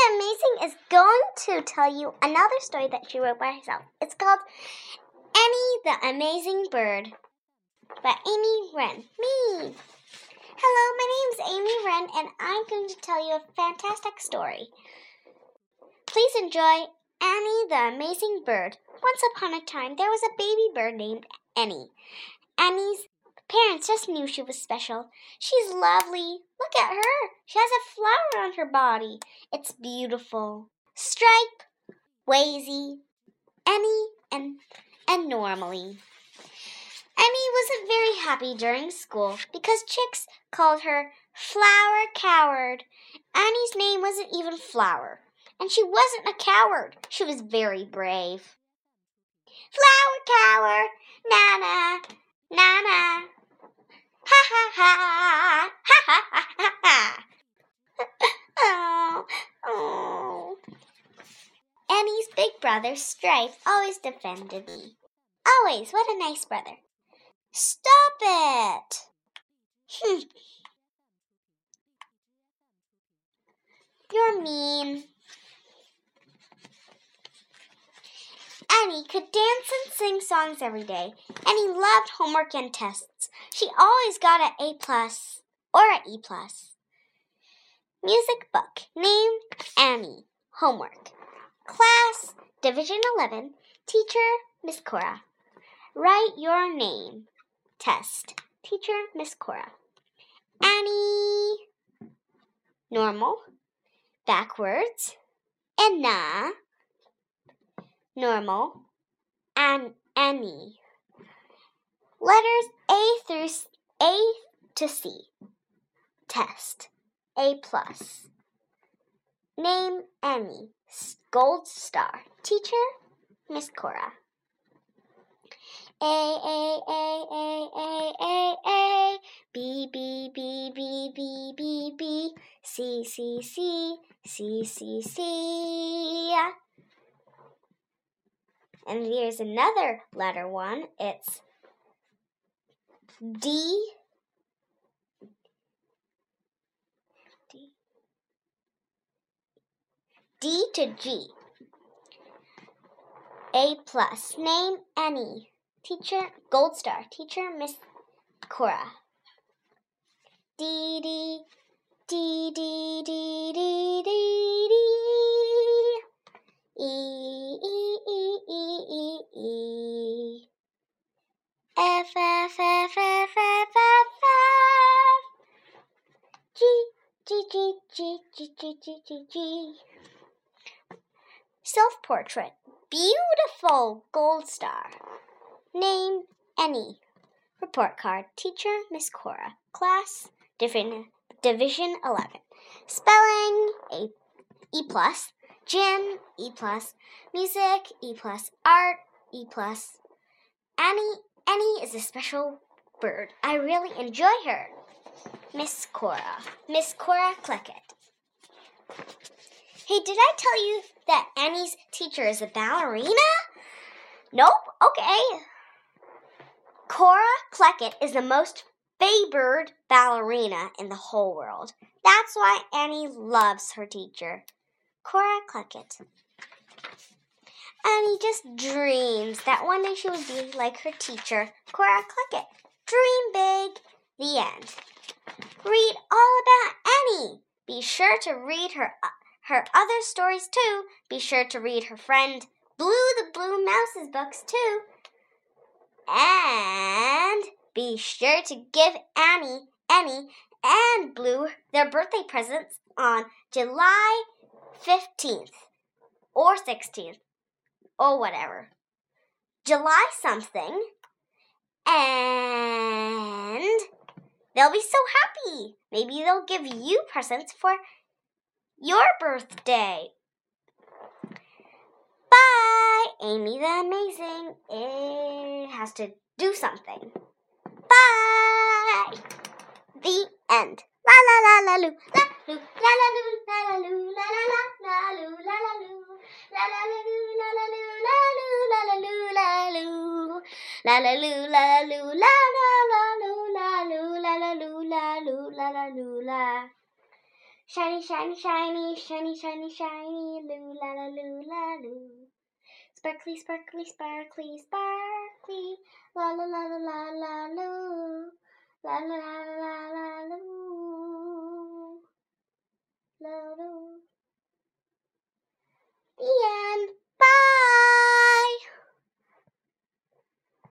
the Amazing is going to tell you another story that she wrote by herself. It's called Annie the Amazing Bird by Amy Wren. Me. Hello, my name's Amy Wren, and I'm going to tell you a fantastic story. Please enjoy Annie the Amazing Bird. Once upon a time, there was a baby bird named Annie. Annie's parents just knew she was special. She's lovely. Look at her. She has a flower on her body. It's beautiful. Stripe, Wazy, Annie, and and normally. Emmy wasn't very happy during school because chicks called her Flower Coward. Annie's name wasn't even Flower, and she wasn't a coward. She was very brave. Flower Coward, Nana, Nana. Ha ha ha, ha ha ha oh, oh. Annie's big brother, Stripe, always defended me. Always, what a nice brother. Stop it! You're mean. Annie could dance and sing songs every day. and he loved homework and tests. She always got an A plus or an E plus. Music book. Name Annie. Homework. Class Division 11. Teacher Miss Cora. Write your name. Test. Teacher Miss Cora. Annie. Normal. Backwards. Anna. Normal. And Annie. Letters A through A to C. Test. A plus. Name Annie. Gold star. Teacher Miss Cora. A A A A A A A B B B B B B B C C C C C C And here's another letter one. It's D D to G. A plus. Name Annie. Teacher Gold Star. Teacher Miss Cora. Self portrait. Beautiful gold star. Name Annie. Report card. Teacher Miss Cora. Class Division Division 11. Spelling A E plus. Gym E plus. Music E plus. Art E plus. Annie Annie is a special bird. I really enjoy her. Miss Cora. Miss Cora Kleckett. Hey, did I tell you that Annie's teacher is a ballerina? Nope. Okay. Cora Kleckett is the most favored ballerina in the whole world. That's why Annie loves her teacher, Cora Kleckett. Annie just dreams that one day she would be like her teacher, Cora Kleckett. Dream big. The end. Read all about Annie. Be sure to read her uh, her other stories too. Be sure to read her friend Blue the Blue Mouse's books too. And be sure to give Annie, Annie, and Blue their birthday presents on July 15th or 16th or whatever. July something. And they'll be so happy. Maybe they'll give you presents for your birthday. Bye, Amy the Amazing. It has to do something. Bye. The end. La la la la loo la la la loo la la loo la la la la loo la la loo la la la loo la la loo la loo la la loo la loo la la loo la loo la la la loo la loo la la loo la loo la la loo la Shiny, shiny, shiny, shiny, shiny, shiny, loo la la loo la loo. Sparkly, sparkly, sparkly, sparkly, la la la la la la loo. La la la la la la loo.